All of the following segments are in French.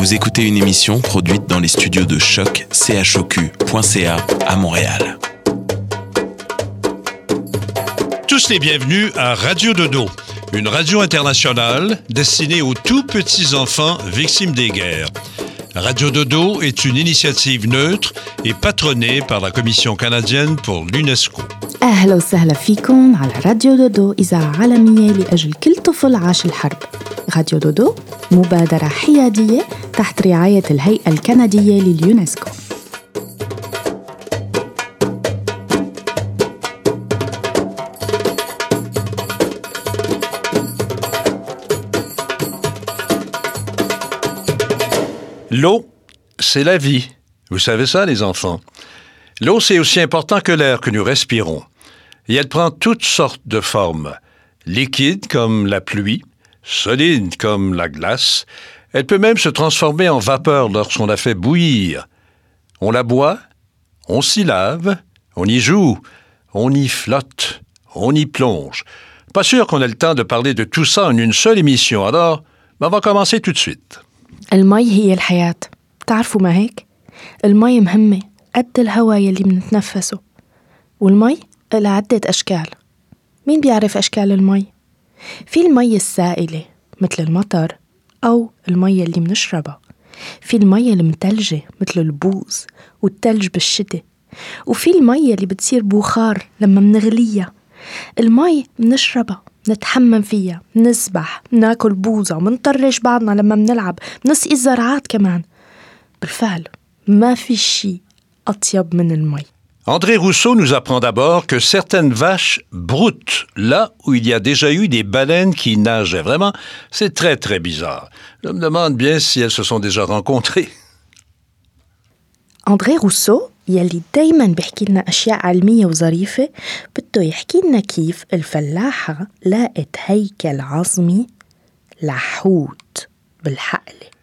Vous écoutez une émission produite dans les studios de choc chocu.ca à Montréal. Tous les bienvenus à Radio Dodo, une radio internationale destinée aux tout petits enfants victimes des guerres. Radio Dodo est une initiative neutre et patronnée par la Commission canadienne pour l'UNESCO. أهلا وسهلا فيكم على راديو دودو إذاعة عالمية لأجل كل طفل عاش الحرب راديو دودو مبادرة حيادية تحت رعاية الهيئة الكندية لليونسكو L'eau, c'est la vie. Vous savez ça, les enfants. L'eau, c'est aussi important que l'air que nous respirons. Et elle prend toutes sortes de formes. Liquide comme la pluie, solide comme la glace. Elle peut même se transformer en vapeur lorsqu'on la fait bouillir. On la boit, on s'y lave, on y joue, on y flotte, on y plonge. Pas sûr qu'on ait le temps de parler de tout ça en une seule émission, alors ben, on va commencer tout de suite. المي هي الحياة بتعرفوا ما هيك؟ المي مهمة قد الهواء يلي منتنفسه والمي لها عدة أشكال مين بيعرف أشكال المي؟ في المي السائلة مثل المطر أو المي اللي منشربها. في المي المتلجة مثل البوز والتلج بالشتاء وفي المي اللي بتصير بخار لما منغليها. المي منشربها نتحمم فيها منسبح مناكل بوزة منطرش بعضنا لما منلعب منسقي الزرعات كمان. بالفعل ما في شي أطيب من المي. André Rousseau nous apprend d'abord que certaines vaches broutent là où il y a déjà eu des baleines qui nageaient. Vraiment, c'est très très bizarre. Je me demande bien si elles se sont déjà rencontrées. أندري روسو يلي دايما بيحكي لنا أشياء علمية وظريفة بده يحكي لنا كيف الفلاحة لقت هيكل عظمي لحوت بالحقلة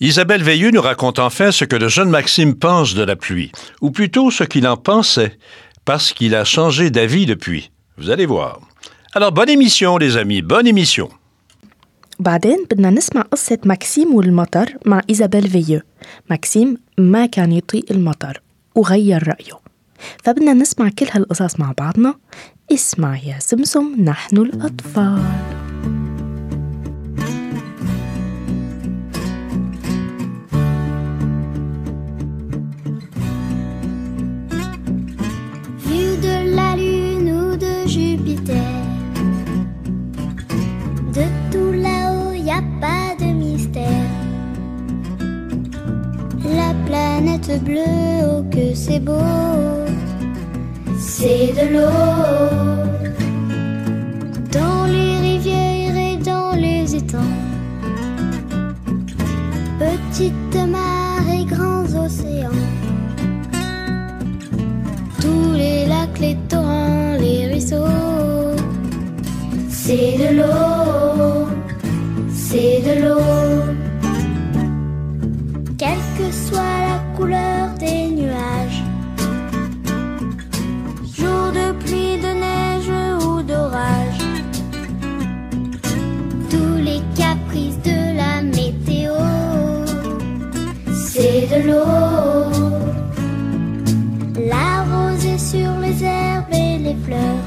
Isabelle Veilleux nous raconte enfin ce que le jeune Maxime pense de la pluie, ou plutôt ce qu'il en pensait, parce qu'il a changé d'avis depuis. Vous allez voir. Alors, bonne émission, les amis, bonne émission. بعدين بدنا نسمع قصة ماكسيم والمطر مع إيزابيل فيو ماكسيم ما كان يطيق المطر وغير رأيه فبدنا نسمع كل هالقصص مع بعضنا اسمع يا سمسم نحن الأطفال planète bleue, oh que c'est beau. C'est de l'eau. Dans les rivières et dans les étangs. Petites mares et grands océans. Tous les lacs, les torrents, les ruisseaux. C'est de l'eau, c'est de l'eau. Quelle que soit couleur des nuages, jour de pluie, de neige ou d'orage, tous les caprices de la météo, c'est de l'eau. La rosée sur les herbes et les fleurs.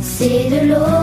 C'est de l'eau.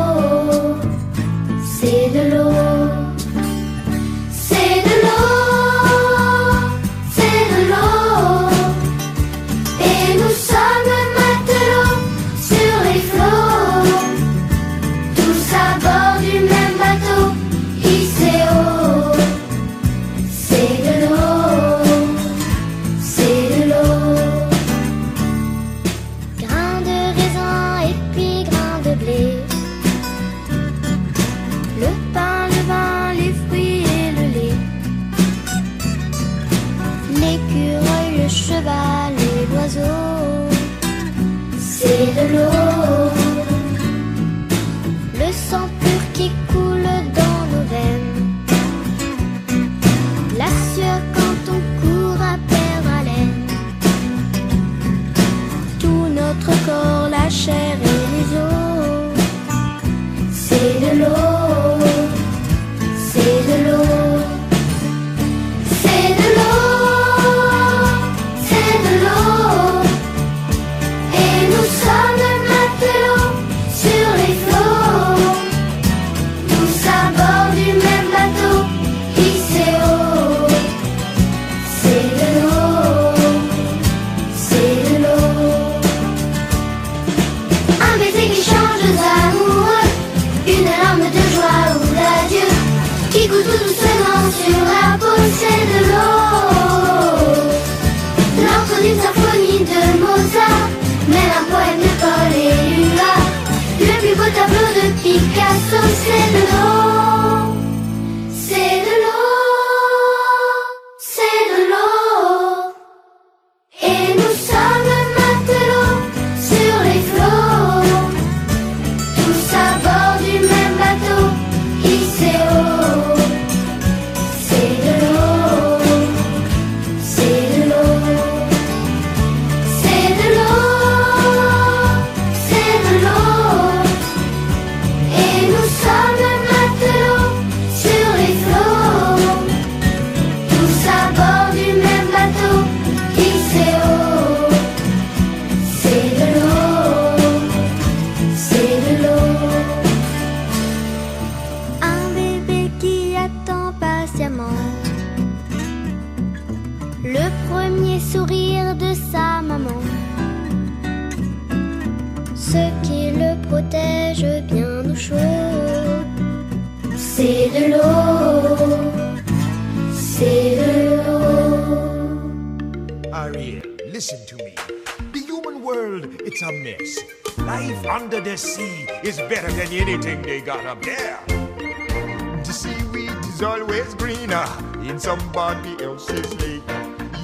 Somebody else's lake.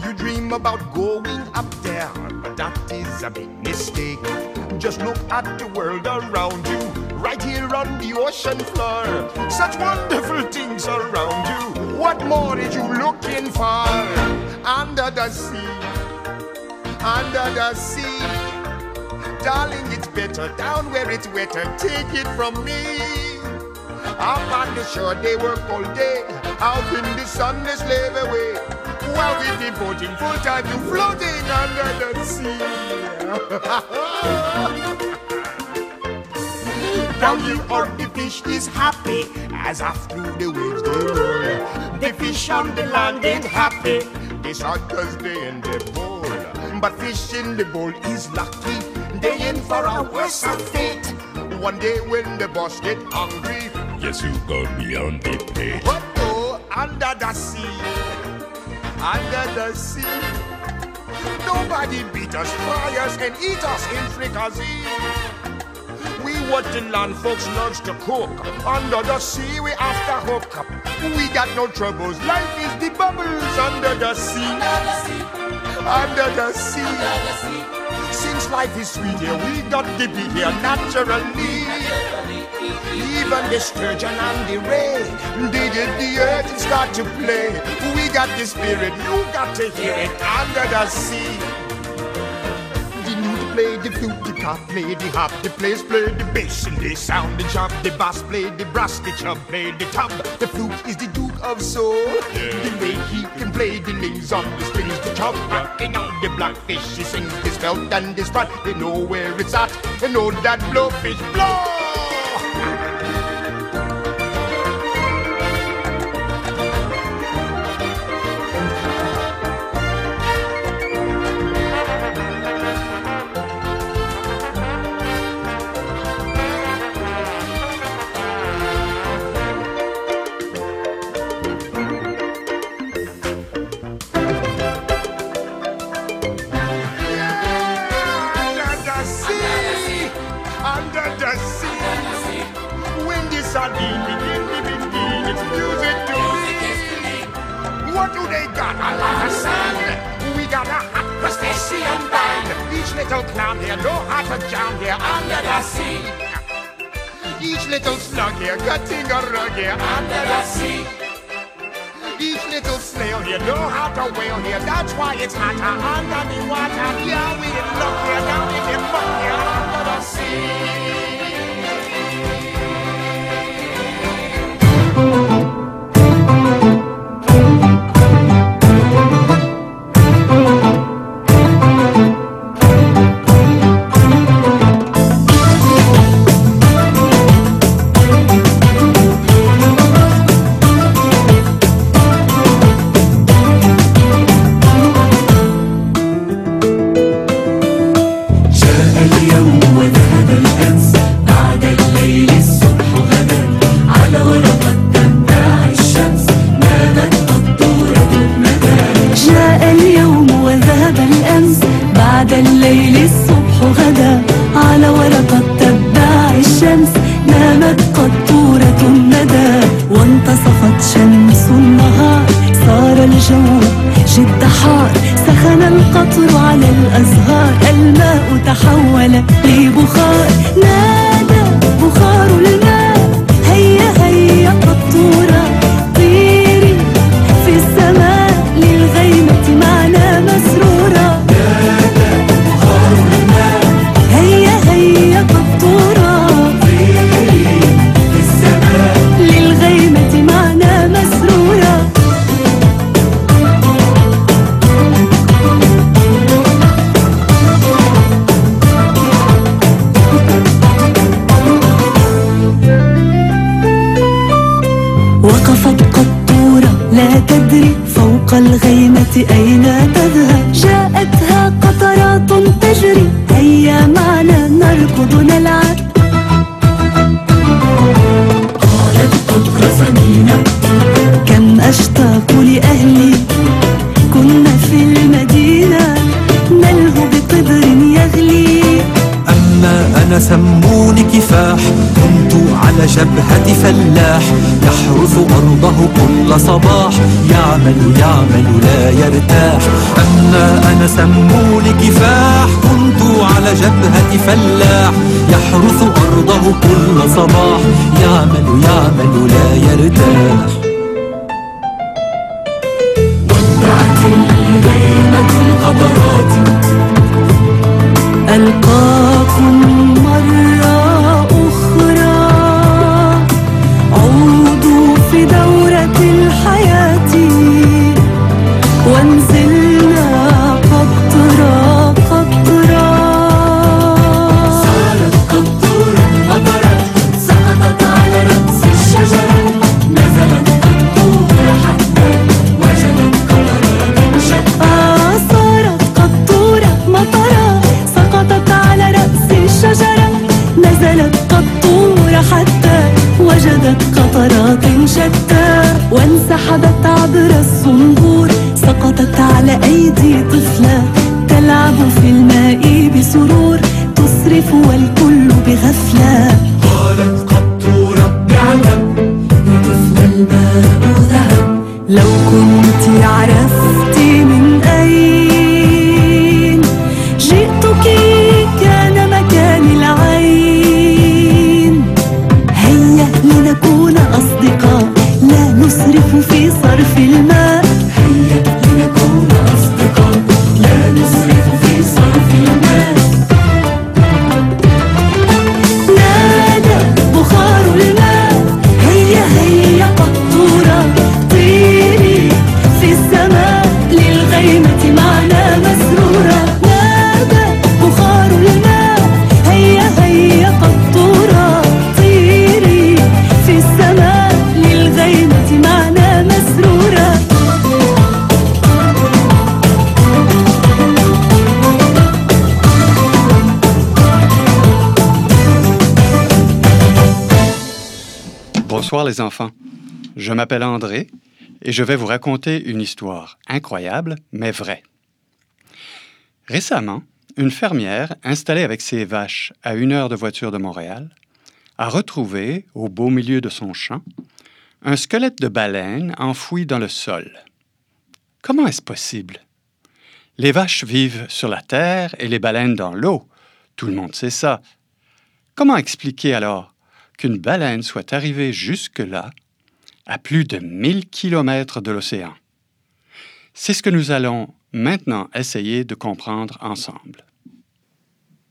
You dream about going up there, but that is a big mistake. Just look at the world around you, right here on the ocean floor. Such wonderful things around you. What more are you looking for? Under the sea, under the sea. Darling, it's better down where it's wetter. Take it from me. Up on the shore they work all day. Out in the sun they slave away. While we devoting full time to floating under the sea. Down here on the fish is happy as after the waves they roll. The fish on the land ain't happy. They sad cause they in the bowl. But fish in the bowl is lucky. They in for a worse fate. One day when the boss get hungry, Yes, you go beyond the pay. What oh, under the sea, under the sea. Nobody beat us, fry us, and eat us in fricassee. We what the land folks loves to cook. Under the sea, we after hook up. We got no troubles. Life is the bubbles under the sea. Under the sea. Under the sea. Under the sea. Since life is sweet here, we got to be here naturally. Even the sturgeon and the ray, did the earth start to play. We got the spirit, you got to hear it under the sea. Play the flute, the cop play the hop, the players play the bass and they sound the chop. The bass play the brass, the chub play the tub. The flute is the duke of soul. Yeah. The way he can play the names on the strings, the chub rocking on the blackfish. He sings this belt and this spot. They know where it's at. They know that blowfish blow. What do they got? A lot of sand. We got a hot crustacean band. Each little clown here, no heart to jam here under the sea. Each little slug here, cutting a rug here under the sea. Each little snail here know how to whale here. That's why it's hotter under the water. Yeah, we in luck here, we in the here under the sea. thank you سموني كفاح. كنت على جبهة فلاح. يحرث أرضه كل صباح. يعمل يعمل لا يرتاح. أما أنا سموني كفاح. كنت على جبهة فلاح. يحرث أرضه كل صباح. يعمل يعمل لا يرتاح. ألقاكم أيدي طفلة تلعب في الماء بسرور تصرف والكل بغفلة. Enfants. Je m'appelle André et je vais vous raconter une histoire incroyable mais vraie. Récemment, une fermière installée avec ses vaches à une heure de voiture de Montréal a retrouvé, au beau milieu de son champ, un squelette de baleine enfoui dans le sol. Comment est-ce possible? Les vaches vivent sur la terre et les baleines dans l'eau. Tout le monde sait ça. Comment expliquer alors qu'une baleine soit arrivée jusque-là, à plus de 1000 kilomètres de l'océan? C'est ce que nous allons maintenant essayer de comprendre ensemble.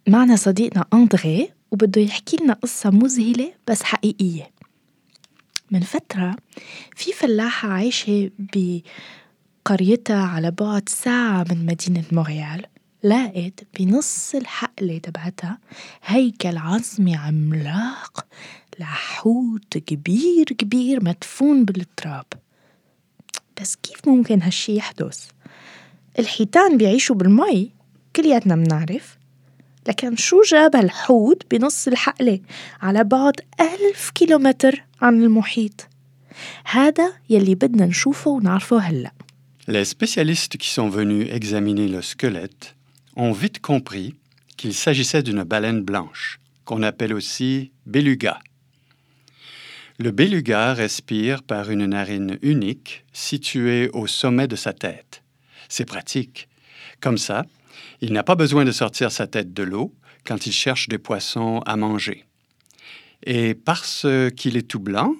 معنا صديقنا أندري وبده يحكي لنا قصة مذهلة بس حقيقية من فترة في فلاحة عايشة بقريتها على بعد ساعة من مدينة مونريال لقت بنص الحقلة تبعتها. هيكل عظمي عملاق لحوت كبير كبير مدفون بالتراب. بس كيف ممكن هالشي يحدث؟ الحيتان بيعيشوا بالمي كلياتنا منعرف لكن شو جاب هالحوت بنص الحقلة على بعد ألف كيلومتر عن المحيط؟ هذا يلي بدنا نشوفه ونعرفه هلأ. Les spécialistes qui sont venus examiner le squelette ont vite compris qu'il s'agissait d'une baleine blanche, qu'on appelle aussi beluga. Le beluga respire par une narine unique située au sommet de sa tête. C'est pratique. Comme ça, il n'a pas besoin de sortir sa tête de l'eau quand il cherche des poissons à manger. Et parce qu'il est tout blanc,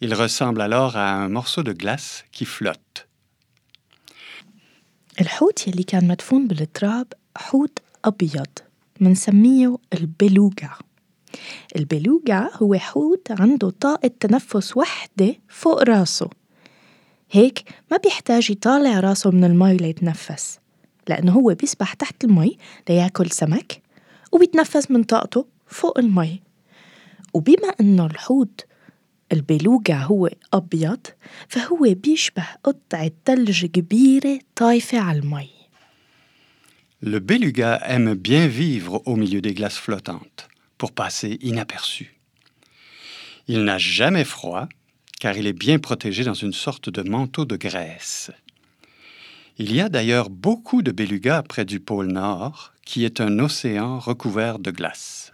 il ressemble alors à un morceau de glace qui flotte. الحوت يلي كان مدفون بالتراب حوت أبيض منسميه البلوجا البلوجا هو حوت عنده طاقة تنفس وحدة فوق راسه. هيك ما بيحتاج يطالع راسه من المي ليتنفس لأنه هو بيسبح تحت المي ليأكل سمك وبيتنفس من طاقته فوق المي. وبما أنه الحوت البلوجا هو أبيض فهو بيشبه قطعة تلج كبيرة طايفة على المي. Le beluga aime bien vivre au milieu des glaces flottantes pour passer inaperçu. Il n'a jamais froid car il est bien protégé dans une sorte de manteau de graisse. Il y a d'ailleurs beaucoup de belugas près du pôle Nord, qui est un océan recouvert de glace.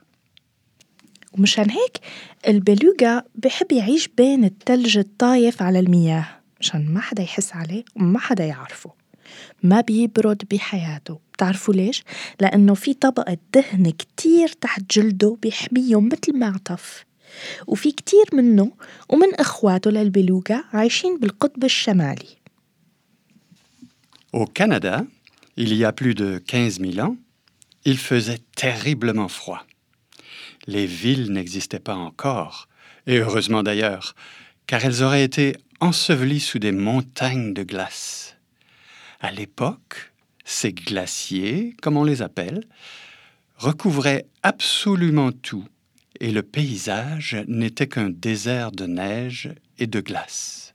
ومشان هيك البلوجا بحب يعيش بين التلج الطايف على المياه مشان ما حدا يحس عليه وما حدا يعرفه ما بيبرد بحياته بتعرفوا ليش؟ لأنه في طبقة دهن كتير تحت جلده بيحميه مثل معطف وفي كتير منه ومن إخواته للبلوجا عايشين بالقطب الشمالي Au Canada, il y a plus de 15 000 ans, il faisait terriblement froid. Les villes n'existaient pas encore, et heureusement d'ailleurs, car elles auraient été ensevelies sous des montagnes de glace. À l'époque, ces glaciers, comme on les appelle, recouvraient absolument tout, et le paysage n'était qu'un désert de neige et de glace.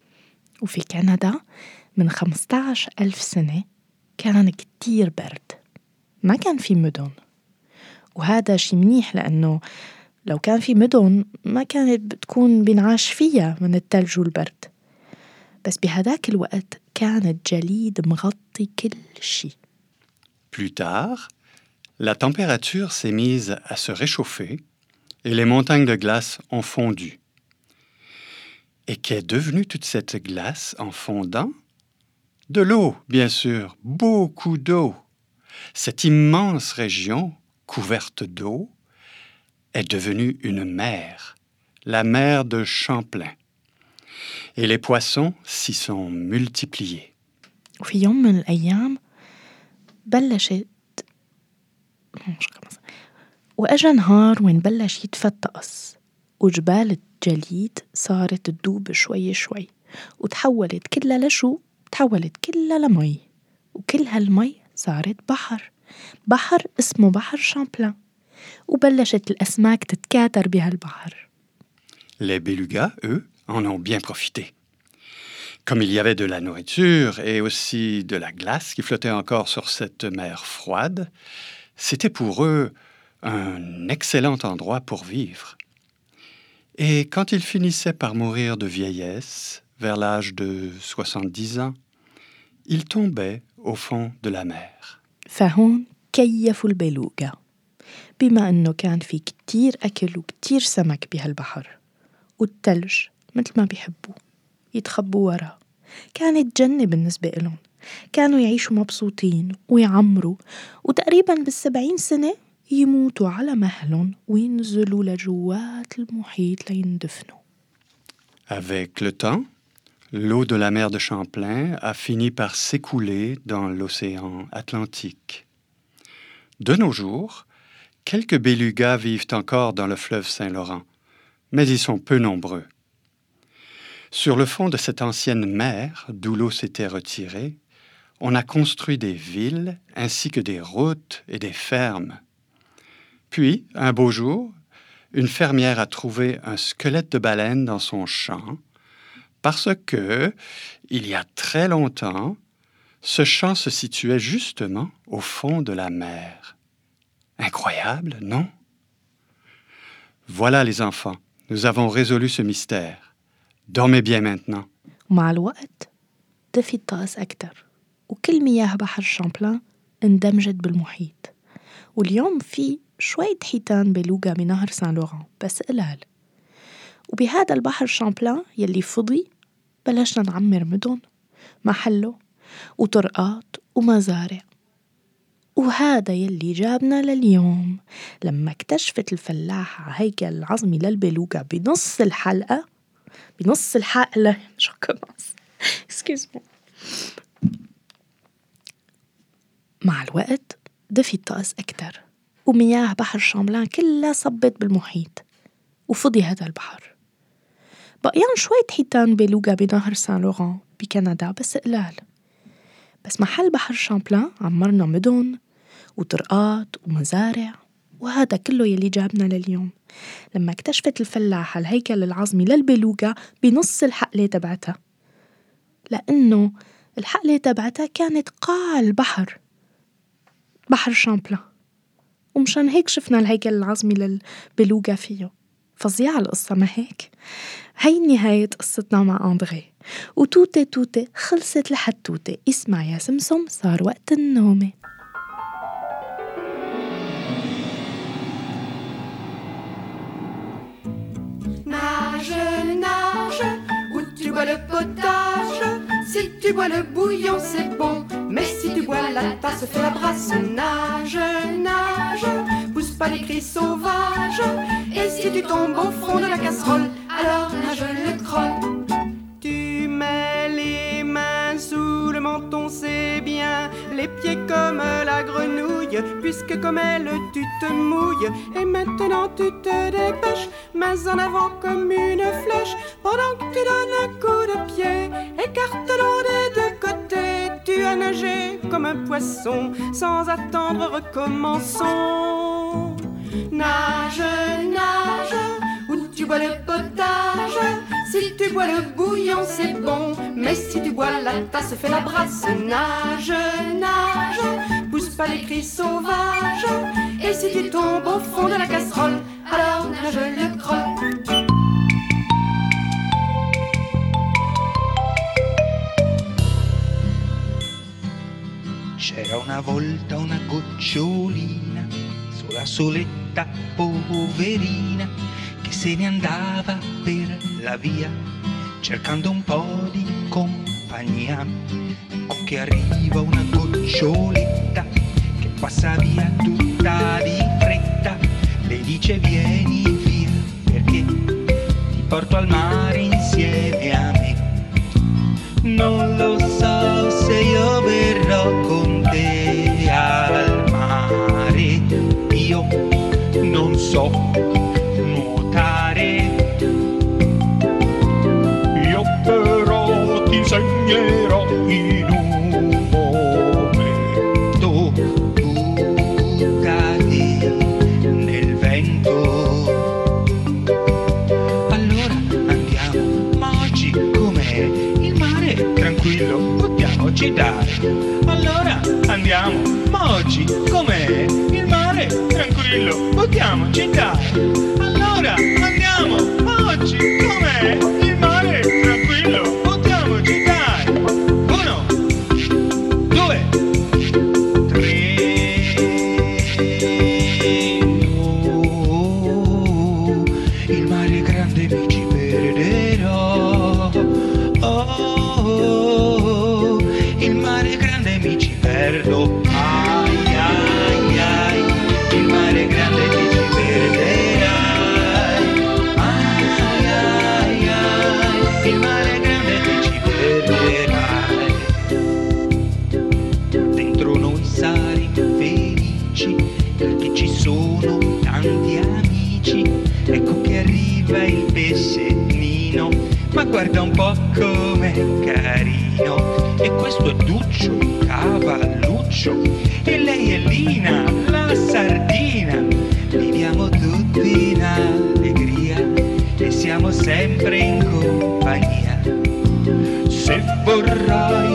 وفي كندا من 15 ألف سنة كان كتير برد ما كان في مدن وهذا شي منيح لأنه لو كان في مدن ما كانت بتكون بنعاش فيها من التلج والبرد بس بهداك الوقت كان الجليد مغطي كل شي Plus tard, la température s'est mise à se réchauffer et les montagnes de glace ont fondu. Et qu'est devenue toute cette glace en fondant De l'eau, bien sûr, beaucoup d'eau. Cette immense région, couverte d'eau, est devenue une mer, la mer de Champlain. Et les poissons s'y sont multipliés. وفي يوم من الأيام بلشت وأجا نهار وين بلش يتفتقص وجبال الجليد صارت تدوب شوي شوي وتحولت كلها لشو؟ تحولت كلها لمي وكل هالمي صارت بحر بحر اسمه بحر شامبلان وبلشت الأسماك تتكاثر بهالبحر Les belugas, eux, en ont bien profité. Comme il y avait de la nourriture et aussi de la glace qui flottait encore sur cette mer froide, c'était pour eux un excellent endroit pour vivre. Et quand ils finissaient par mourir de vieillesse, vers l'âge de 70 ans, ils tombaient au fond de la mer. فهون كيفوا البيلوجا بما أنه كان في كتير أكل وكتير سمك بهالبحر والتلج مثل ما بيحبوا يتخبوا وراه كانت جنة بالنسبة إلهم كانوا يعيشوا مبسوطين ويعمروا وتقريبا بالسبعين سنة يموتوا على مهلهم وينزلوا لجوات المحيط ليندفنوا Avec le temps, l'eau de la mer de Champlain a fini par s'écouler dans l'océan Atlantique. De nos jours, quelques belugas vivent encore dans le fleuve Saint-Laurent, mais ils sont peu nombreux. Sur le fond de cette ancienne mer, d'où l'eau s'était retirée, on a construit des villes ainsi que des routes et des fermes. Puis, un beau jour, une fermière a trouvé un squelette de baleine dans son champ parce que, il y a très longtemps, ce champ se situait justement au fond de la mer. Incroyable, non? Voilà les enfants, nous avons résolu ce mystère. Dormez bien maintenant. ومع الوقت دفي الطقس أكتر وكل مياه بحر شامبلان اندمجت بالمحيط. واليوم في شوية حيتان بلوجا بنهر سان لوران بس قلال. وبهذا البحر شامبلان يلي فضي بلشنا نعمر مدن محله وطرقات ومزارع. وهذا يلي جابنا لليوم. لما اكتشفت الفلاحة هيكل العظمي للبلوغة بنص الحلقة بنص الحلقة. شو كمس excuse me. مع الوقت دفي الطقس أكتر. ومياه بحر شاملان كلها صبت بالمحيط. وفضي هذا البحر. بقيان شوية حيتان بلوغا بنهر سان لوران بكندا بس قلال بس محل بحر شامبلان عمرنا مدن وطرقات ومزارع. وهذا كله يلي جابنا لليوم. لما اكتشفت الفلاحة الهيكل العظمي للبلوغة بنص الحقلة تبعتها. لأنه الحقلة تبعتها كانت قاع البحر بحر شامبلان ومشان هيك شفنا الهيكل العظمي للبلوغة فيه. فظيعة القصة ما هيك؟ هي نهاية قصتنا مع أندري. وتوتة توتة خلصت لحد توتة. اسمع يا سمسم صار وقت النومة. Tu bois le potage. Si tu bois le bouillon, c'est bon. Mais si tu bois la tasse, fais la brasse. Nage, nage, pousse pas les cris sauvages. Et si tu tombes au fond de la casserole, alors nage le croc. Menton, c'est bien. Les pieds comme la grenouille, puisque comme elle tu te mouilles. Et maintenant tu te dépêches, mains en avant comme une flèche. Pendant que tu donnes un coup de pied, écarte-l'eau des deux côtés. Tu as nagé comme un poisson, sans attendre, recommençons. Nage, nage, où tu bois le potage. Si tu bois le bouillon, c'est bon. Mais si tu bois la tasse, fais la brasse. Nage, nage, pousse pas les cris sauvages. Et si tu tombes au fond de la casserole, alors nage le croc. C'era volta gocciolina soletta se ne andava per la via cercando un po' di compagnia. Ecco che arriva una goccioletta che passa via tutta di fretta, le dice vieni via perché ti porto al mare insieme a me. Non lo so se io verrò con te al mare, io non so sempre in compagnia. Se vorrai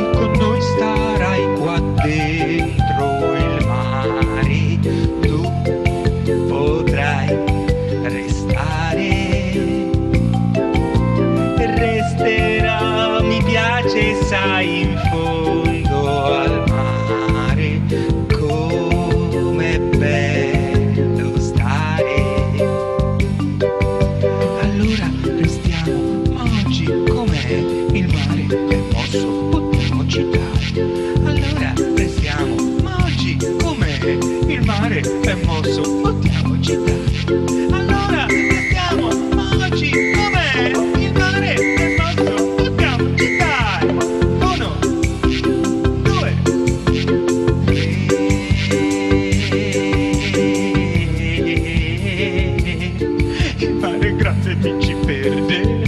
graça é de te perder.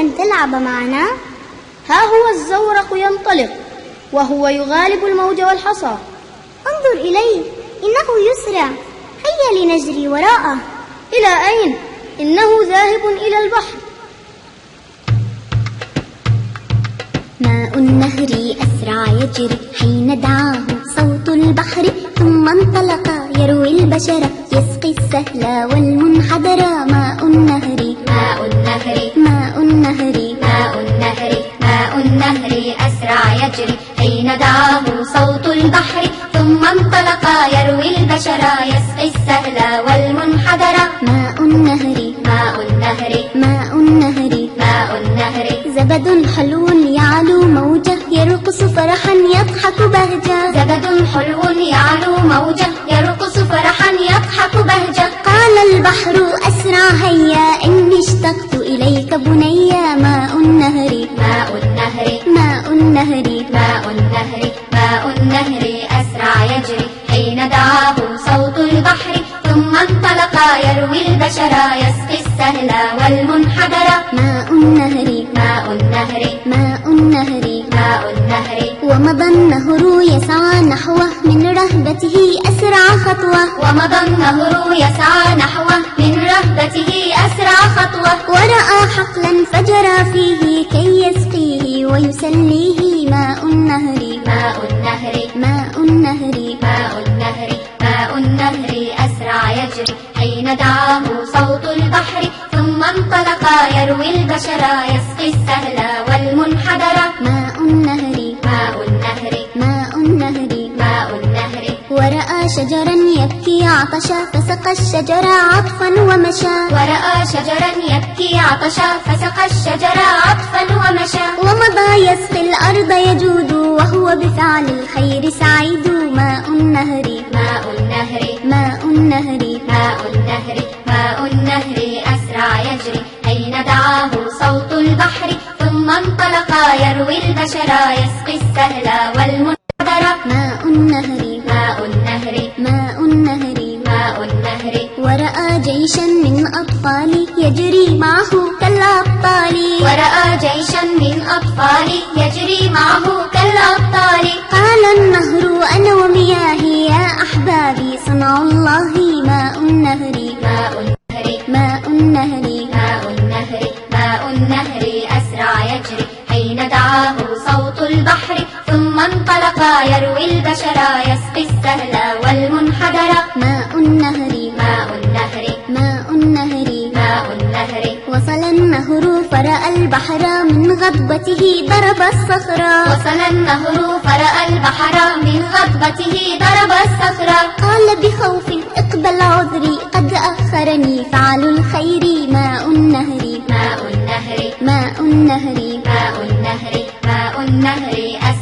أن تلعب معنا؟ ها هو الزورق ينطلق وهو يغالب الموج والحصى. انظر إليه إنه يسرع هيا لنجري وراءه. إلى أين؟ إنه ذاهب إلى البحر. ماء النهر أسرع يجري حين دعاه صوت البحر ثم انطلق يروي البشر يسقي السهل والمنحدر ماء النهر النهر. ماء النهر. ماء النهر. ماء النهر أسرع يجري. حين دعاه صوت البحر ثم انطلق يروي البشر يسقي السهل والمنحدر. ماء النهر. ماء النهر. ماء النهر. ماء النهر. زبد حلو يعلو موجه يرقص فرحا يضحك بهجة. زبد حلو يعلو موجه يرقص فرحا يضحك بهجة. قال البحر أسرع هيا إني اشتقت إليك بنيا ماء النهر ماء النهر ماء النهر. ماء النهر ماء النهر أسرع يجري. حين دعاه صوت البحر ثم انطلق يروي البشر يسقي السهل والمنحدر. ماء النهر. النهر. ماء النهر. ومضى النهر يسعى نحوه من رهبته أسرع خطوة. ومضى النهر يسعى نحوه من رهبته أسرع خطوة. ورأى حقلا فجرى فيه كي يسقيه ويسليه ماء النهر. ماء النهر. ماء النهر. ماء النهر. ماء النهر أسرع يجري. حين دعاه صوت البحر ثم انطلق يروي البشر يسقي السهل والمنحدر. ماء النهر. ماء النهر. ماء النهر. ماء النهر. ورأى شجرا يبكي عطشا فسقى الشجر عطفا ومشى. ورأى شجرا يبكي عطشا فسقى الشجر عطفا ومشى. ومضى يسقي الأرض يجود وهو بفعل الخير سعيد. ماء النهر. ماء النهر. ماء النهر. ماء النهر. ماء النهر. يجري. حين دعاه صوت البحر؟ ثم انطلق يروي البشر يسقي السهل والمنحدر ماء النهر. ماء النهر. ماء النهر. ماء النهر. ورأى جيشا من أطفال يجري معه كالأبطال. ورأى جيشا من أطفال يجري معه كالأبطال. قال النهر أنا ومياهي يا أحبابي صنع الله ماء النهر. ماء ماء النهر. ماء النهر ماء النهر أسرع يجري. حين دعاه صوت البحر؟ ثم انطلق يروي البشر يسقي السهل والمنحدر. ماء النهر وصل النهر فرأى البحر من غضبته ضرب الصخر وصل النهر فرأى البحر من غضبته ضرب الصخر قال بخوف إقبل عذري قد أخرني فعل الخير ماء النهر. ماء النهر. ماء النهر. ماء النهر. ماء النهر.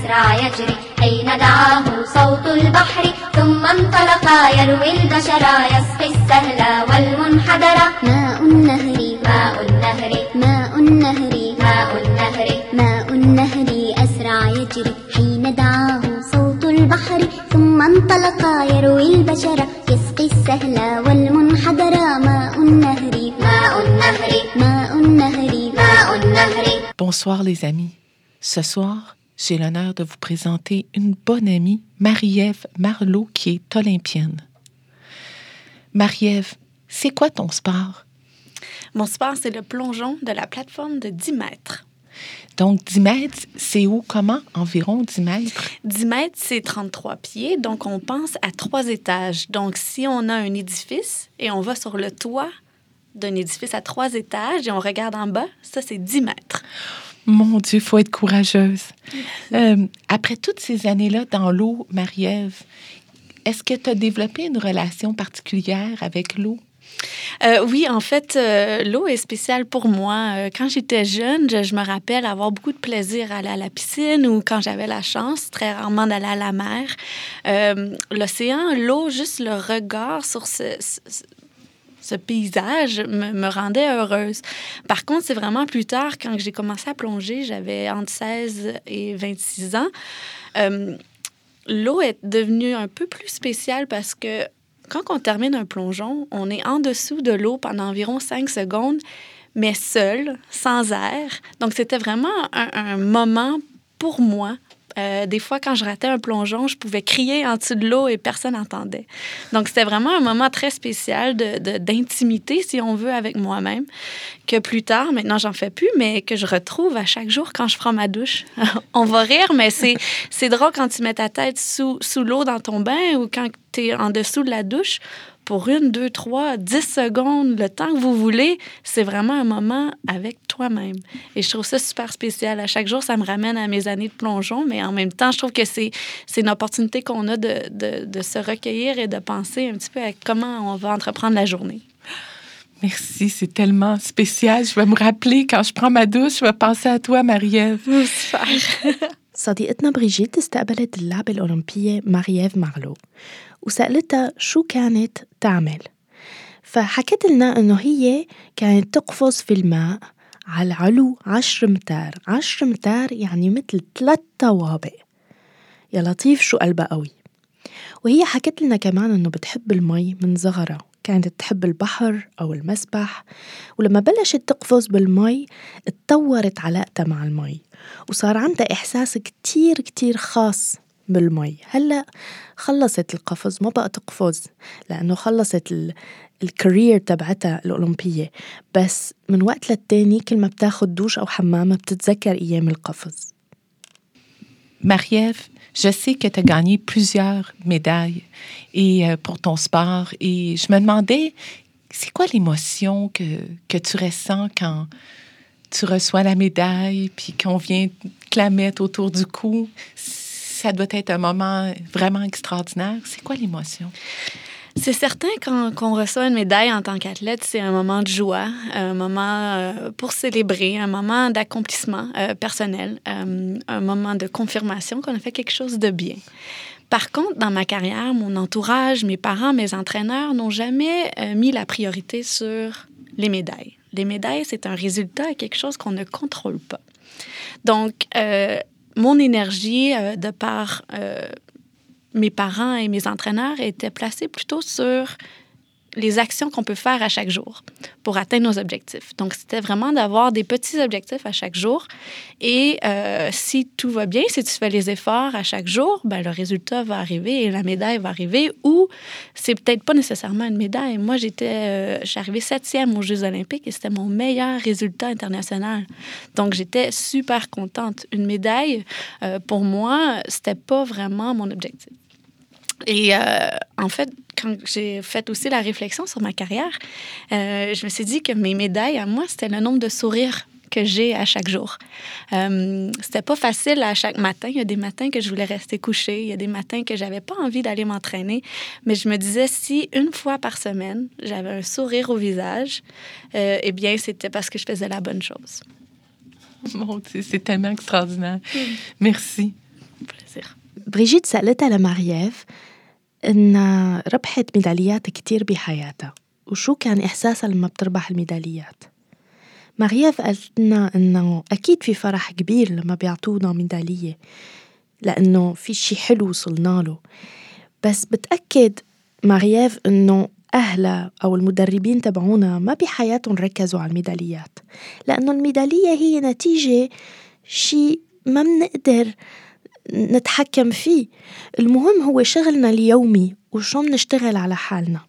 أسرع يجري. حين دعاه صوت البحر؟ ثم انطلق يروي البشر يسقي السهل والمنحدر ماء النهر ماء النهر ماء النهر ماء النهر ماء النهر. أسرع يجري. حين دعاه صوت البحر؟ ثم انطلق يروي البشر يسقي السهل والمنحدر ماء النهر ماء النهر ماء النهر ماء النهر. Bonsoir les amis. Ce soir, j'ai l'honneur de vous présenter une bonne amie, Marie-Ève Marlot, qui est olympienne. Marie-Ève, c'est quoi ton sport? Mon sport, c'est le plongeon de la plateforme de 10 mètres. Donc, 10 mètres, c'est où, comment? Environ 10 mètres? 10 mètres, c'est 33 pieds, donc on pense à trois étages. Donc, si on a un édifice et on va sur le toit d'un édifice à trois étages et on regarde en bas, ça, c'est 10 mètres. Mon Dieu, faut être courageuse. Euh, après toutes ces années-là dans l'eau, Marie-Ève, est-ce que tu as développé une relation particulière avec l'eau? Euh, oui, en fait, euh, l'eau est spéciale pour moi. Quand j'étais jeune, je, me rappelle avoir beaucoup de plaisir à aller à la piscine ou quand j'avais la chance, très rarement d'aller à la mer. L'océan, l'eau, juste le regard sur ce- ce paysage me, rendait heureuse. Par contre, c'est vraiment plus tard, quand j'ai commencé à plonger, j'avais entre 16 et 26 ans, euh, l'eau est devenue un peu plus spéciale parce que quand on termine un plongeon, on est en dessous de l'eau pendant environ 5 secondes, mais seul, sans air. Donc, c'était vraiment un moment pour moi. Euh, des fois, quand je ratais un plongeon, je pouvais crier en dessous de l'eau et personne n'entendait. Donc, c'était vraiment un moment très spécial de- de- d'intimité, si on veut, avec moi-même, que plus tard, maintenant, j'en fais plus, mais que je retrouve à chaque jour quand je prends ma douche. on va rire, mais c'est c'est drôle quand tu mets ta tête sous, sous l'eau dans ton bain ou quand tu es en dessous de la douche Pour une, deux, trois, dix secondes, le temps que vous voulez, c'est vraiment un moment avec toi-même. Et je trouve ça super spécial. À chaque jour, ça me ramène à mes années de plongeon, mais en même temps, je trouve que c'est c'est une opportunité qu'on a de, de, de se recueillir et de penser un petit peu à comment on va entreprendre la journée. Merci, c'est tellement spécial. Je vais me rappeler quand je prends ma douche, je vais penser à toi, Marie-Ève. صديقتنا بريجيت استقبلت اللعبة الأولمبية مارييف مارلو وسألتها شو كانت تعمل. فحكت لنا إنه هي كانت تقفز في الماء على علو عشر متار. عشر متار يعني مثل ثلاث طوابق. يا لطيف شو قلبها قوي. وهي حكت لنا كمان إنه بتحب المي من صغرها كانت تحب البحر أو المسبح. ولما بلشت تقفز بالمي اتطورت علاقتها مع المي. وصار عندها إحساس كتير كتير خاص. بالمي هلأ خلصت القفز ما بقى تقفز لأنه خلصت ال... الكارير تبعتها الأولمبية بس من وقت للتاني كل ما بتاخد دوش أو حمام بتتذكر أيام القفز Marie-Ève, je sais que tu as gagné plusieurs médailles et, euh, pour ton sport et je me demandais, c'est quoi l'émotion que, que tu ressens quand tu reçois la médaille puis qu'on vient te la mettre autour du cou? Ça doit être un moment vraiment extraordinaire. C'est quoi l'émotion? C'est certain qu'on reçoit une médaille en tant qu'athlète, c'est un moment de joie, un moment euh, pour célébrer, un moment d'accomplissement euh, personnel, euh, un moment de confirmation qu'on a fait quelque chose de bien. Par contre, dans ma carrière, mon entourage, mes parents, mes entraîneurs n'ont jamais mis la priorité sur les médailles. Les médailles, c'est un résultat, quelque chose qu'on ne contrôle pas. Donc, mon énergie, euh, de par euh, mes parents et mes entraîneurs étaient placés plutôt sur les actions qu'on peut faire à chaque jour pour atteindre nos objectifs. Donc, c'était vraiment d'avoir des petits objectifs à chaque jour. Et euh, si tout va bien, si tu fais les efforts à chaque jour, ben, le résultat va arriver et la médaille va arriver. Ou c'est peut-être pas nécessairement une médaille. Moi, j'étais, euh, je arrivée septième aux Jeux olympiques et c'était mon meilleur résultat international. Donc, j'étais super contente. Une médaille, euh, pour moi, c'était pas vraiment mon objectif. Et euh, en fait, quand j'ai fait aussi la réflexion sur ma carrière, euh, je me suis dit que mes médailles à moi, c'était le nombre de sourires que j'ai à chaque jour. Euh, c'était pas facile à chaque matin. Il y a des matins que je voulais rester couchée. Il y a des matins que j'avais pas envie d'aller m'entraîner. Mais je me disais, si une fois par semaine, j'avais un sourire au visage, euh, eh bien, c'était parce que je faisais la bonne chose. Mon Dieu, c'est tellement extraordinaire. Merci. plaisir. بريجيت سألتها لمارييف إنها ربحت ميداليات كتير بحياتها وشو كان إحساسها لما بتربح الميداليات؟ مارييف قالت لنا إنه أكيد في فرح كبير لما بيعطونا ميدالية لأنه في شي حلو وصلنا له. بس بتأكد مارييف إنه أهلها أو المدربين تبعونا ما بحياتهم ركزوا على الميداليات لأنه الميدالية هي نتيجة شي ما بنقدر نتحكم فيه. المهم هو شغلنا اليومي وشو بنشتغل على حالنا.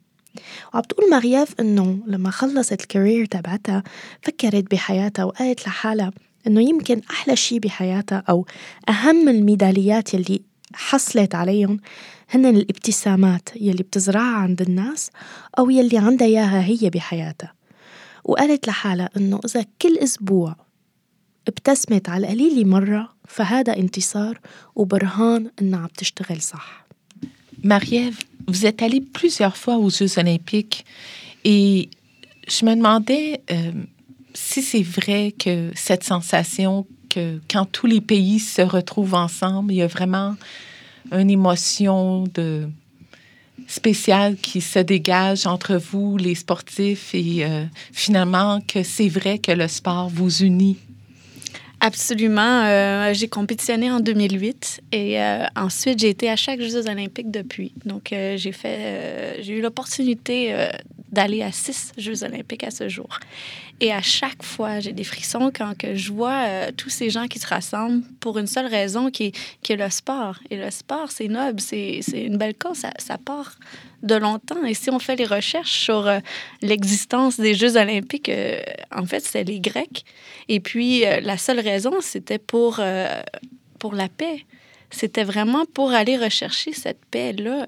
وعم تقول مارياف إنه لما خلصت الكارير تبعتها فكرت بحياتها وقالت لحالها إنه يمكن أحلى شيء بحياتها أو أهم الميداليات يلي حصلت عليهم هن الابتسامات يلي بتزرعها عند الناس أو يلي عندها إياها هي بحياتها. وقالت لحالها إنه إذا كل أسبوع ابتسمت على القليل مرة فهذا انتصار وبرهان إنها عم تشتغل صح Marie-Ève, vous êtes allée plusieurs fois aux Jeux olympiques Et je me demandais euh, si c'est vrai que cette sensation que quand tous les pays se retrouvent ensemble, il y a vraiment une émotion de spéciale qui se dégage entre vous, les sportifs, et euh, finalement que c'est vrai que le sport vous unit. Absolument. Euh, j'ai compétitionné en 2008 et euh, ensuite j'ai été à chaque Jeux olympiques depuis. Donc euh, j'ai fait, j'ai eu l'opportunité d'aller à six Jeux olympiques à ce jour. Et à chaque fois, j'ai des frissons quand que je vois tous ces gens qui se rassemblent pour une seule raison qui est, qui est le sport. Et le sport, c'est noble, c'est une belle cause, ça, ça part de longtemps. Et si on fait les recherches sur euh, l'existence des Jeux olympiques, euh, en fait, c'est les Grecs. Et puis, euh, la seule raison, c'était pour, pour la paix. C'était vraiment pour aller rechercher cette paix-là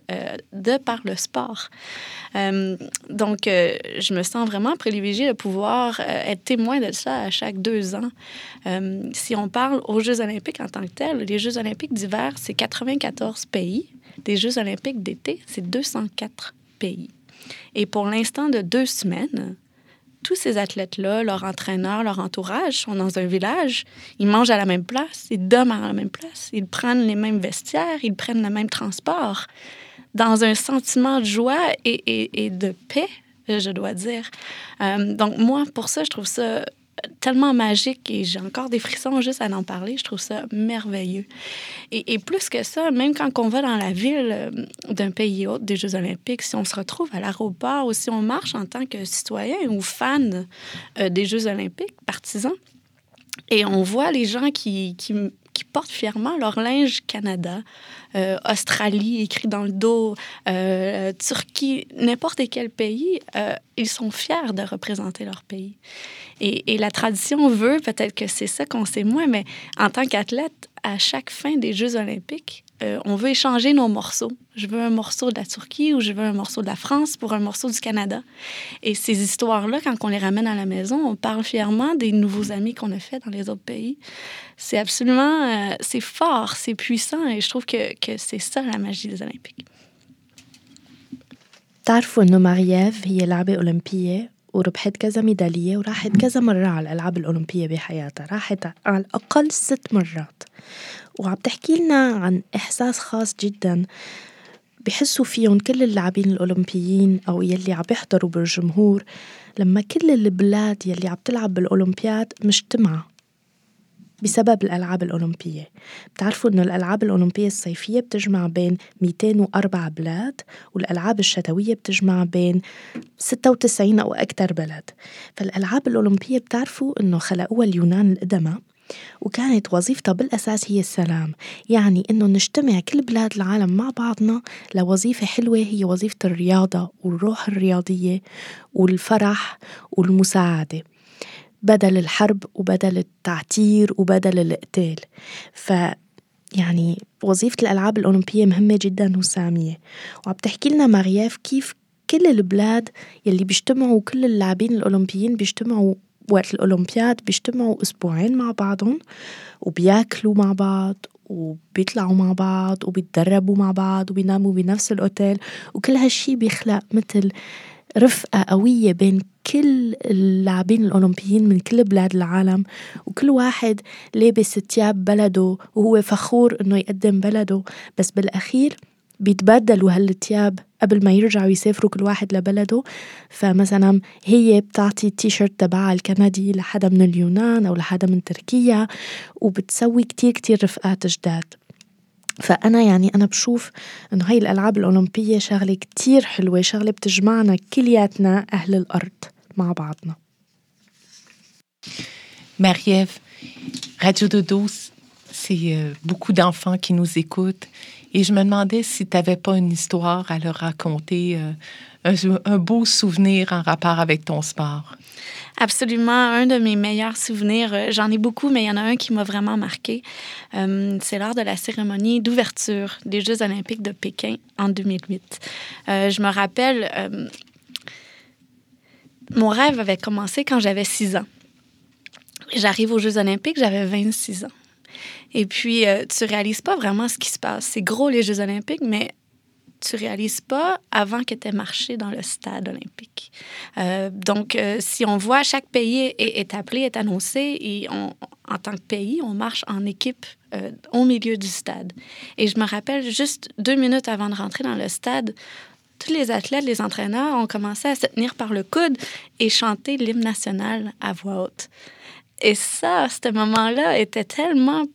de par le sport. donc, je me sens vraiment privilégiée de pouvoir être témoin de ça à chaque deux ans. si on parle aux Jeux olympiques en tant que tels, les Jeux olympiques d'hiver, c'est 94 pays des Jeux olympiques d'été, c'est 204 pays. Et pour l'instant de deux semaines, tous ces athlètes-là, leurs entraîneurs, leur entourage sont dans un village. Ils mangent à la même place, ils dorment à la même place, ils prennent les mêmes vestiaires, ils prennent le même transport, dans un sentiment de joie et, de paix, je dois dire. Euh, donc moi, pour ça, je trouve ça tellement magique et j'ai encore des frissons juste à en parler. Je trouve ça merveilleux. Et, plus que ça, même quand on va dans la ville euh, d'un pays autre des Jeux olympiques, si on se retrouve à l'aéroport ou si on marche en tant que citoyen ou fan euh, des Jeux olympiques, partisan, et on voit les gens qui, qui, portent fièrement leur linge Canada, euh, Australie écrit dans le dos, Turquie, n'importe quel pays, ils sont fiers de représenter leur pays. Et, la tradition veut, peut-être que c'est ça qu'on sait moins, mais en tant qu'athlète, à chaque fin des Jeux olympiques, euh, on veut échanger nos morceaux. Je veux un morceau de la Turquie ou je veux un morceau de la France pour un morceau du Canada. Et ces histoires-là, quand on les ramène à la maison, on parle fièrement des nouveaux amis qu'on a faits dans les autres pays. C'est absolument, euh, c'est fort, c'est puissant et je trouve que, que c'est ça la magie des Olympiques. تعرفوا انه مارييف هي لعبة أولمبية وربحت كذا ميدالية وراحت كذا مرة على الألعاب الأولمبية بحياتها راحت على الأقل ست مرات. وعم تحكي لنا عن إحساس خاص جدا بحسوا فيهم كل اللاعبين الأولمبيين أو يلي عم يحضروا بالجمهور لما كل البلاد يلي عم تلعب بالأولمبياد مجتمعة. بسبب الألعاب الأولمبية. بتعرفوا أنه الألعاب الأولمبية الصيفية بتجمع بين 204 بلاد والألعاب الشتوية بتجمع بين 96 أو أكثر بلد. فالألعاب الأولمبية بتعرفوا أنه خلقوها اليونان القدماء وكانت وظيفتها بالأساس هي السلام. يعني إنه نجتمع كل بلاد العالم مع بعضنا لوظيفة حلوة هي وظيفة الرياضة والروح الرياضية والفرح والمساعدة. بدل الحرب وبدل التعتير وبدل القتال ف يعني وظيفة الألعاب الأولمبية مهمة جدا وسامية. وعم تحكي لنا مارياف كيف كل البلاد يلي بيجتمعوا كل اللاعبين الأولمبيين بيجتمعوا وقت الأولمبياد بيجتمعوا أسبوعين مع بعضهم وبياكلوا مع بعض وبيطلعوا مع بعض وبيتدربوا مع بعض وبيناموا بنفس الأوتيل. وكل هالشي بيخلق مثل رفقة قوية بين كل اللاعبين الأولمبيين من كل بلاد العالم وكل واحد لابس ثياب بلده وهو فخور إنه يقدم بلده. بس بالأخير بيتبدلوا هالثياب قبل ما يرجعوا يسافروا كل واحد لبلده. فمثلا هي بتعطي التيشيرت تبعها الكندي لحدا من اليونان أو لحدا من تركيا وبتسوي كتير كتير رفقات جداد. فأنا يعني أنا بشوف إنه هاي الألعاب الأولمبية شغلة كتير حلوة شغلة بتجمعنا كلياتنا أهل الأرض. مع بعضنا Marie-Ève, Radio Dodo, c'est euh, beaucoup d'enfants qui nous écoutent. Et je me demandais si tu n'avais pas une histoire à leur raconter, euh, un, un, beau souvenir en rapport avec ton sport. Absolument. Un de mes meilleurs souvenirs, euh, j'en ai beaucoup, mais il y en a un qui m'a vraiment marqué. Euh, c'est lors de la cérémonie d'ouverture des Jeux olympiques de Pékin en 2008. Euh, je me rappelle, euh, mon rêve avait commencé quand j'avais 6 ans. J'arrive aux Jeux olympiques, j'avais 26 ans. Et puis, euh, tu réalises pas vraiment ce qui se passe. C'est gros, les Jeux olympiques, mais tu réalises pas avant que tu aies marché dans le stade olympique. Euh, donc, euh, si on voit chaque pays est, appelé, est annoncé, et en tant que pays, on marche en équipe euh, au milieu du stade. Et je me rappelle juste deux minutes avant de rentrer dans le stade, tous les athlètes, les entraîneurs ont commencé à se tenir par le coude et chanter l'hymne national à voix haute. Et ça, ce moment-là était tellement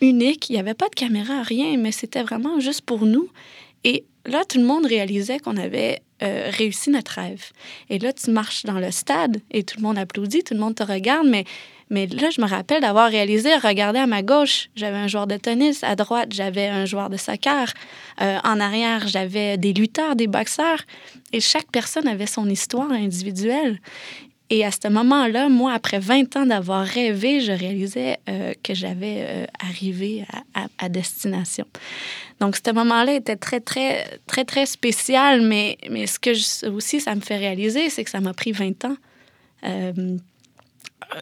unique. Il n'y avait pas de caméra, rien, mais c'était vraiment juste pour nous. Et là, tout le monde réalisait qu'on avait euh, réussi notre rêve. Et là, tu marches dans le stade et tout le monde applaudit, tout le monde te regarde, mais, mais là, je me rappelle d'avoir réalisé, regarder à ma gauche, j'avais un joueur de tennis, à droite, j'avais un joueur de soccer, euh, en arrière, j'avais des lutteurs, des boxeurs, et chaque personne avait son histoire individuelle. Et à ce moment-là, moi, après 20 ans d'avoir rêvé, je réalisais euh, que j'avais euh, arrivé à, destination. Donc, ce moment-là était très, très, très, très spécial, mais, mais ce que aussi ça me fait réaliser, c'est que ça m'a pris 20 ans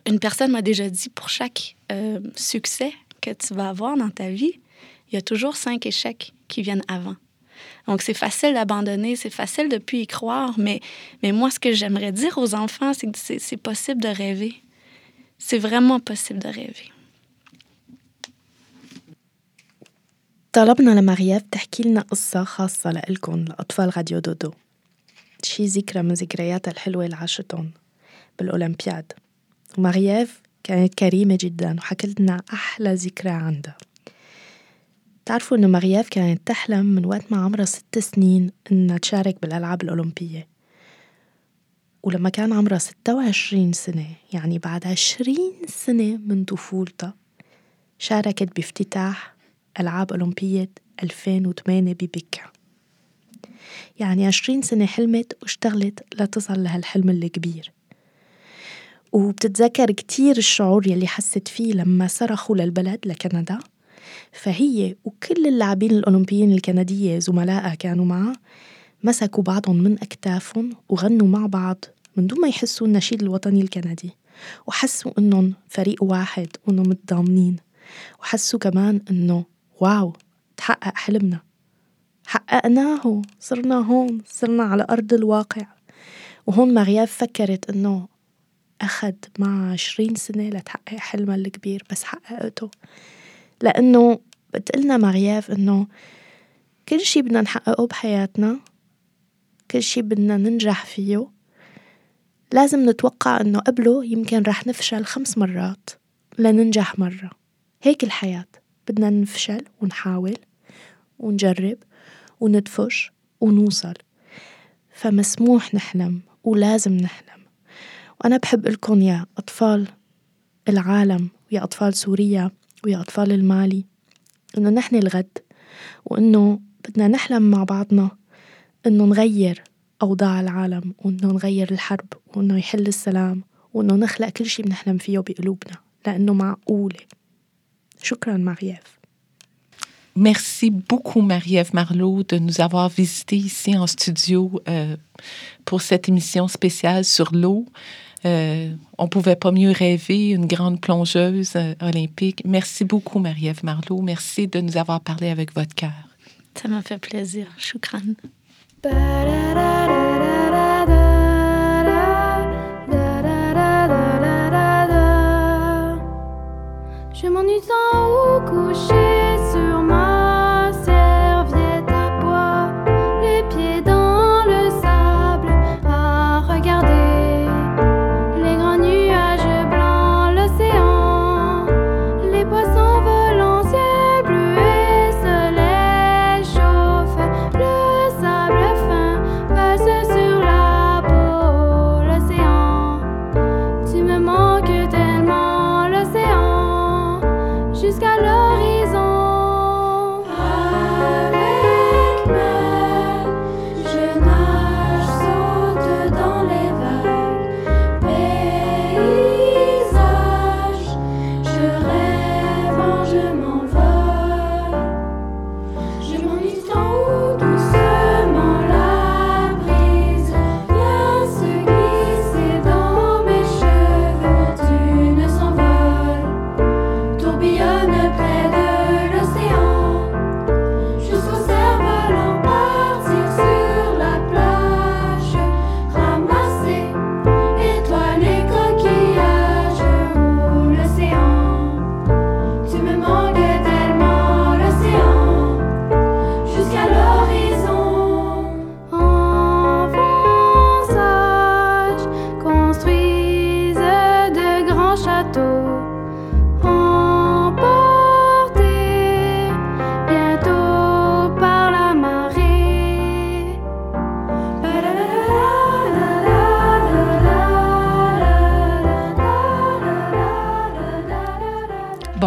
une personne m'a déjà dit, pour chaque euh, succès que tu vas avoir dans ta vie, il y a toujours cinq échecs qui viennent avant. Donc, c'est facile d'abandonner, c'est facile de plus y croire, mais, mais moi, ce que j'aimerais dire aux enfants, c'est que c'est possible de rêver. C'est vraiment possible de rêver. طلبنا لمرياف تحكي لنا قصة خاصة لإلكن لأطفال راديو دودو شي ذكرى من ذكرياتها الحلوة اللي عاشتهم بالأولمبياد ومرياف كانت كريمة جدا وحكت لنا أحلى ذكرى عندها. تعرفوا إنه مرياف كانت تحلم من وقت ما عمرها ست سنين إنها تشارك بالألعاب الأولمبية. ولما كان عمرها ستة وعشرين سنة يعني بعد عشرين سنة من طفولتها شاركت بافتتاح ألعاب أولمبية 2008 ببكة يعني عشرين سنة حلمت واشتغلت لتصل لهالحلم الكبير. وبتتذكر كتير الشعور يلي حست فيه لما صرخوا للبلد لكندا. فهي وكل اللاعبين الأولمبيين الكندية زملائها كانوا معها مسكوا بعضهم من أكتافهم وغنوا مع بعض من دون ما يحسوا النشيد الوطني الكندي. وحسوا إنهم فريق واحد وإنهم متضامنين. وحسوا كمان إنه واو تحقق حلمنا. حققناه صرنا هون صرنا على أرض الواقع. وهون مرياب فكرت إنه أخد معها عشرين سنة لتحقق حلمها الكبير بس حققته. لأنه بتقلنا مرياف إنه كل شي بدنا نحققه بحياتنا كل شي بدنا ننجح فيه لازم نتوقع إنه قبله يمكن رح نفشل خمس مرات لننجح مرة. هيك الحياة. بدنا نفشل ونحاول ونجرب وندفش ونوصل. فمسموح نحلم ولازم نحلم. وأنا بحب لكم يا أطفال العالم ويا أطفال سوريا ويا أطفال المالي إنه نحن الغد وإنه بدنا نحلم مع بعضنا إنه نغير أوضاع العالم وإنه نغير الحرب وإنه يحل السلام وإنه نخلق كل شي بنحلم فيه بقلوبنا لأنه معقولة شكرا مرياف Merci beaucoup, Marie-Ève Marlot, de nous avoir visités ici en studio euh, pour cette émission spéciale sur l'eau. Euh, on ne pouvait pas mieux rêver, une grande plongeuse euh, olympique. Merci beaucoup, Marie-Ève Marlot. Merci de nous avoir parlé avec votre cœur. Ça m'a fait plaisir. Choukran. Je m'ennuie sans où coucher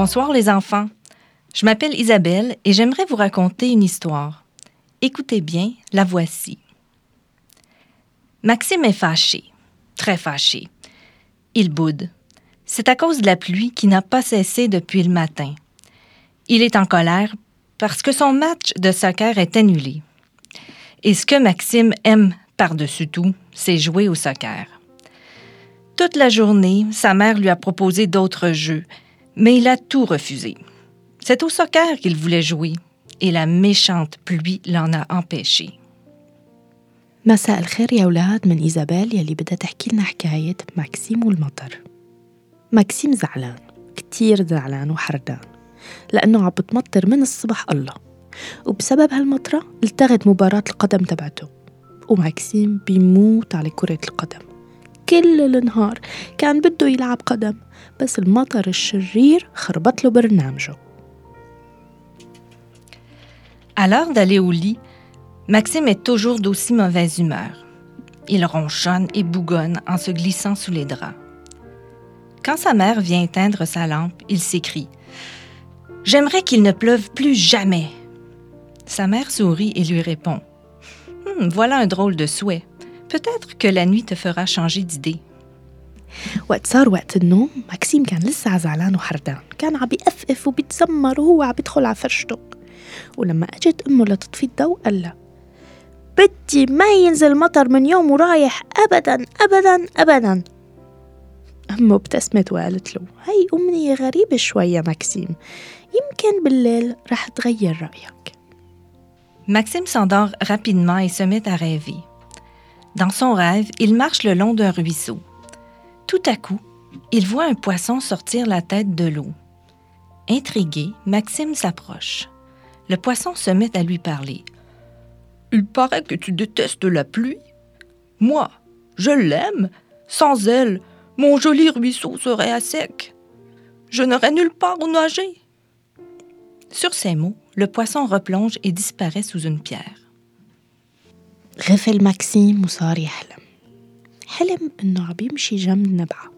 Bonsoir les enfants. Je m'appelle Isabelle et j'aimerais vous raconter une histoire. Écoutez bien, la voici. Maxime est fâché, très fâché. Il boude. C'est à cause de la pluie qui n'a pas cessé depuis le matin. Il est en colère parce que son match de soccer est annulé. Et ce que Maxime aime par-dessus tout, c'est jouer au soccer. Toute la journée, sa mère lui a proposé d'autres jeux, mais il a tout refusé. C'est au soccer qu'il voulait jouer, et la méchante pluie l'en a empêché. مساء الخير يا أولاد من إيزابيل يلي بدها تحكي لنا حكاية ماكسيم والمطر ماكسيم زعلان كتير زعلان وحردان لأنه عم بتمطر من الصبح الله وبسبب هالمطرة التغت مباراة القدم تبعته وماكسيم بيموت على كرة القدم كل النهار كان بده يلعب قدم بس المطر الشرير خربط له برنامجه À l'heure d'aller au lit, Maxime est toujours d'aussi mauvaise humeur. Il ronchonne et bougonne en se glissant sous les draps. Quand sa mère vient éteindre sa lampe, il s'écrie J'aimerais qu'il ne pleuve plus jamais. Sa mère sourit et lui répond Hum, Voilà un drôle de souhait. Peut-être que la nuit te fera changer d'idée. وقت صار وقت النوم ماكسيم كان لسه زعلان وحردان. كان عم بيقفقف وبيتذمر وهو عم بيدخل على فرشته ولما اجت امه لتطفي الضوء قال لها بدي ما ينزل مطر من يوم ورايح ابدا ابدا ابدا. أمه ابتسمت وقالت له هي أمنية غريبة شوي يا ماكسيم. يمكن بالليل رح تغير رأيك. Maxime s'endort rapidement et se met à rêver. Dans son rêve, il marche le long d'un ruisseau. Tout à coup, il voit un poisson sortir la tête de l'eau. Intrigué, Maxime s'approche. Le poisson se met à lui parler. Il paraît que tu détestes la pluie. Moi, je l'aime. Sans elle, mon joli ruisseau serait à sec. Je n'aurais nulle part où nager. Sur ces mots, le poisson replonge et disparaît sous une pierre. غفل ماكسيم وصار يحلم. حلم إنه عم يمشي جنب نبعة.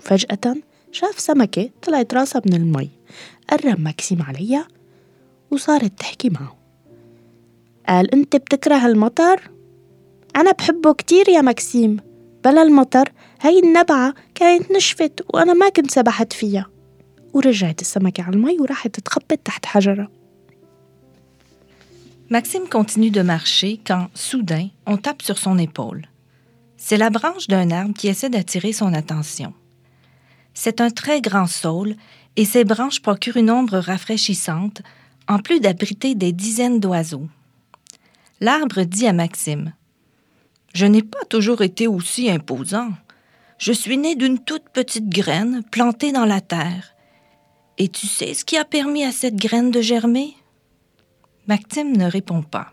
فجأة شاف سمكة طلعت راسها من المي. قرب ماكسيم عليها وصارت تحكي معه. قال أنت بتكره المطر؟ أنا بحبه كتير يا ماكسيم. بلا المطر هاي النبعة كانت نشفت وأنا ما كنت سبحت فيها. ورجعت السمكة على المي وراحت تتخبط تحت حجرة Maxime continue de marcher quand, soudain, on tape sur son épaule. C'est la branche d'un arbre qui essaie d'attirer son attention. C'est un très grand saule et ses branches procurent une ombre rafraîchissante, en plus d'abriter des dizaines d'oiseaux. L'arbre dit à Maxime Je n'ai pas toujours été aussi imposant. Je suis né d'une toute petite graine plantée dans la terre. Et tu sais ce qui a permis à cette graine de germer? Maxime ne répond pas.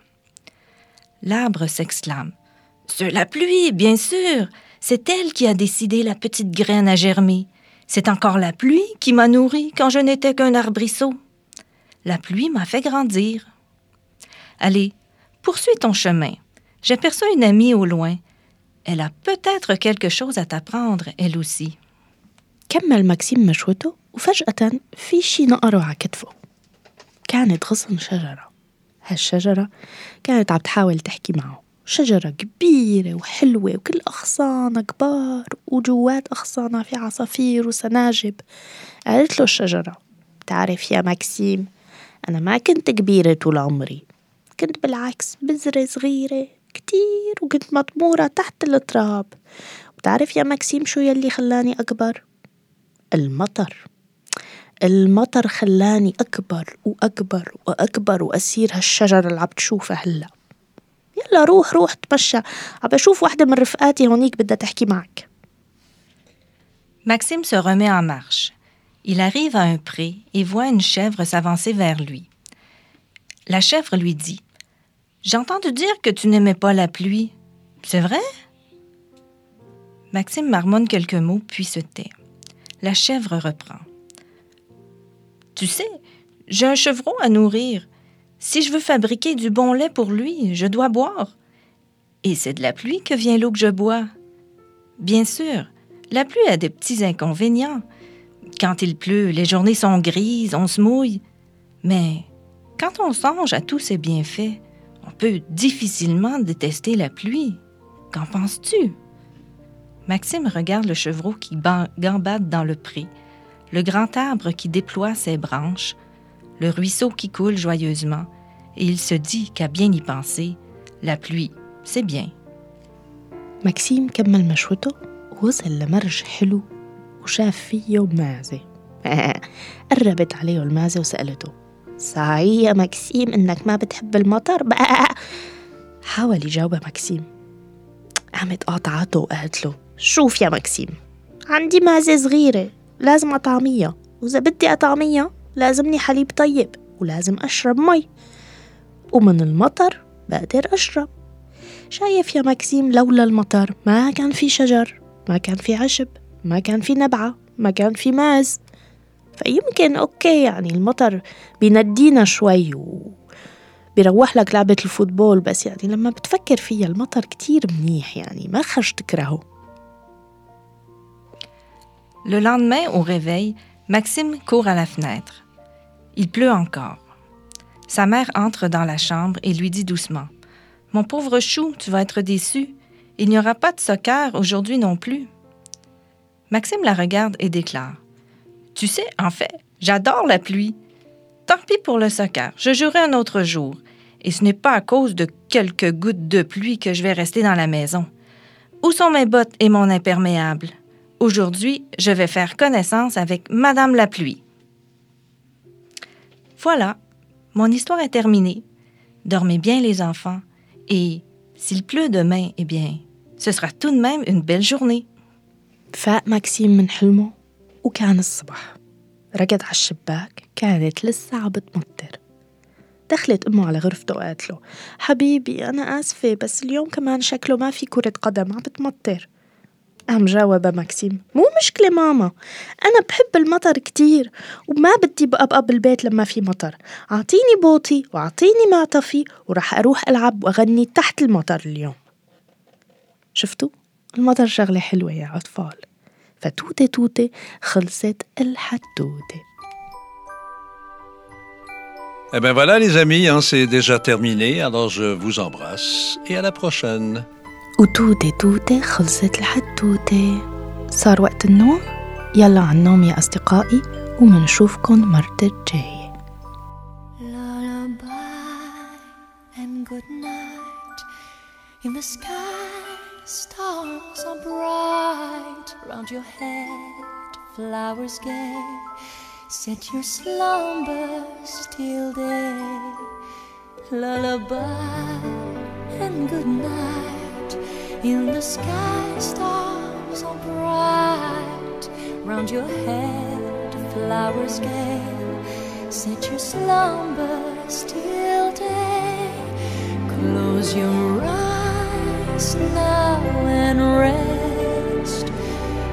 L'arbre s'exclame. C'est la pluie, bien sûr. C'est elle qui a décidé la petite graine à germer. C'est encore la pluie qui m'a nourri quand je n'étais qu'un arbrisseau. La pluie m'a fait grandir. Allez, poursuis ton chemin. J'aperçois une amie au loin. Elle a peut-être quelque chose à t'apprendre, elle aussi. كمل ماكسيم مشوته وفجأة في شي نقره على كتفه كانت غصن شجرة هالشجرة كانت عم تحاول تحكي معه. شجرة كبيرة وحلوة وكل أغصانها كبار وجوات أغصانها في عصافير وسناجب. قالت له الشجرة بتعرف يا ماكسيم أنا ما كنت كبيرة طول عمري كنت بالعكس بذرة صغيرة كتير وكنت مطمورة تحت التراب. بتعرف يا ماكسيم شو يلي خلاني أكبر؟ المطر. المطر خلاني أكبر وأكبر وأكبر وأسير هالشجرة اللي عم تشوفها هلا يلا روح روح تمشى عم بشوف وحدة من رفقاتي هونيك بدها تحكي معك Maxime se remet en marche. Il arrive à un pré et voit une chèvre s'avancer vers lui. La chèvre lui dit J'ai entendu dire que tu n'aimais pas la pluie. C'est vrai Maxime marmonne quelques mots puis se tait. La chèvre reprend. tu sais, j'ai un chevreau à nourrir. Si je veux fabriquer du bon lait pour lui, je dois boire. Et c'est de la pluie que vient l'eau que je bois. Bien sûr, la pluie a des petits inconvénients. Quand il pleut, les journées sont grises, on se mouille. Mais quand on songe à tous ces bienfaits, on peut difficilement détester la pluie. Qu'en penses-tu? Maxime regarde le chevreau qui gambade dans le pré, le grand arbre qui déploie ses branches, le ruisseau qui coule joyeusement, et il se dit qu'à bien y penser, la pluie, c'est bien. مكسيم كمل مشوته ووصل لمرج حلو وشاف فيه معزة قربت عليه المعزة وسألته صحيح يا مكسيم إنك ما بتحب المطر بقى حاول يجاوبها مكسيم قامت قاطعته وقالت له شوف يا مكسيم عندي معزة صغيرة لازم أطعميها وإذا بدي أطعميها لازمني حليب طيب ولازم أشرب مي. ومن المطر بقدر أشرب. شايف يا مكسيم لولا المطر ما كان في شجر ما كان في عشب ما كان في نبعة ما كان في ماز. فيمكن أوكي يعني المطر بيندينا شوي و بيروح لك لعبة الفوتبول بس يعني لما بتفكر فيها المطر كتير منيح يعني ما خرج تكرهه. Le lendemain, au réveil, Maxime court à la fenêtre. Il pleut encore. Sa mère entre dans la chambre et lui dit doucement Mon pauvre chou, tu vas être déçu. Il n'y aura pas de soccer aujourd'hui non plus. Maxime la regarde et déclare Tu sais, en fait, j'adore la pluie. Tant pis pour le soccer, je jouerai un autre jour. Et ce n'est pas à cause de quelques gouttes de pluie que je vais rester dans la maison. Où sont mes bottes et mon imperméable? Aujourd'hui, je vais faire connaissance avec Madame la pluie. Voilà, mon histoire est terminée. Dormez bien les enfants, et s'il pleut demain, eh bien, ce sera tout de même une belle journée. فاق مكسيم من حلمه وكان الصبح ركض على الشباك كانت لسه عم بتمطر دخلت أمه على غرفته وقالت له حبيبي أنا آسفة بس اليوم كمان شكله ما في كرة قدم عم بتمطر قام جاوب مكسيم مو مشكلة ماما. أنا بحب المطر كتير وما بدي بقى بالبيت لما في مطر. أعطيني بوطي وأعطيني معطفي ورح أروح ألعب وأغني تحت المطر اليوم. شفتوا؟ المطر شغلة حلوة يا أطفال. فتوتة توتة خلصت الحتوتة Eh bien voilà les amis, hein, c'est déjà terminé, alors je vous embrasse et à la prochaine. وتوتة توتة خلصت الحتوتة صار وقت النوم يلا على النوم يا أصدقائي ومنشوفكن مرة الجاية. In the sky, stars are bright. Round your head, flowers gay. Set your slumbers till day. Lullaby and good night. In the sky, stars are bright. Round your head, flowers gay. Set your slumbers till day. Close your eyes now and rest.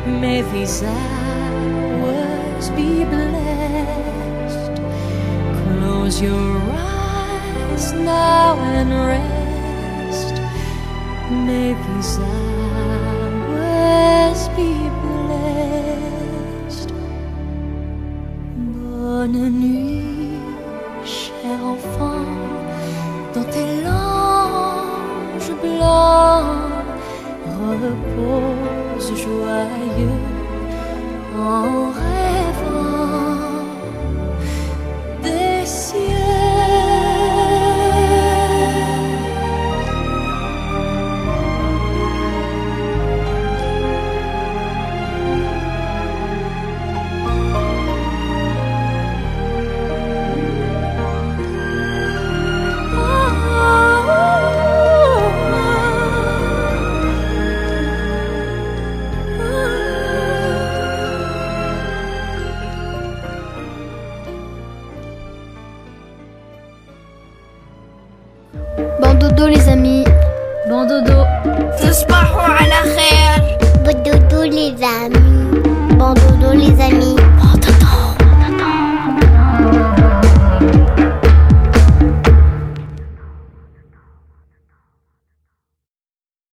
May these hours be blessed. Close your eyes now and rest me pisar.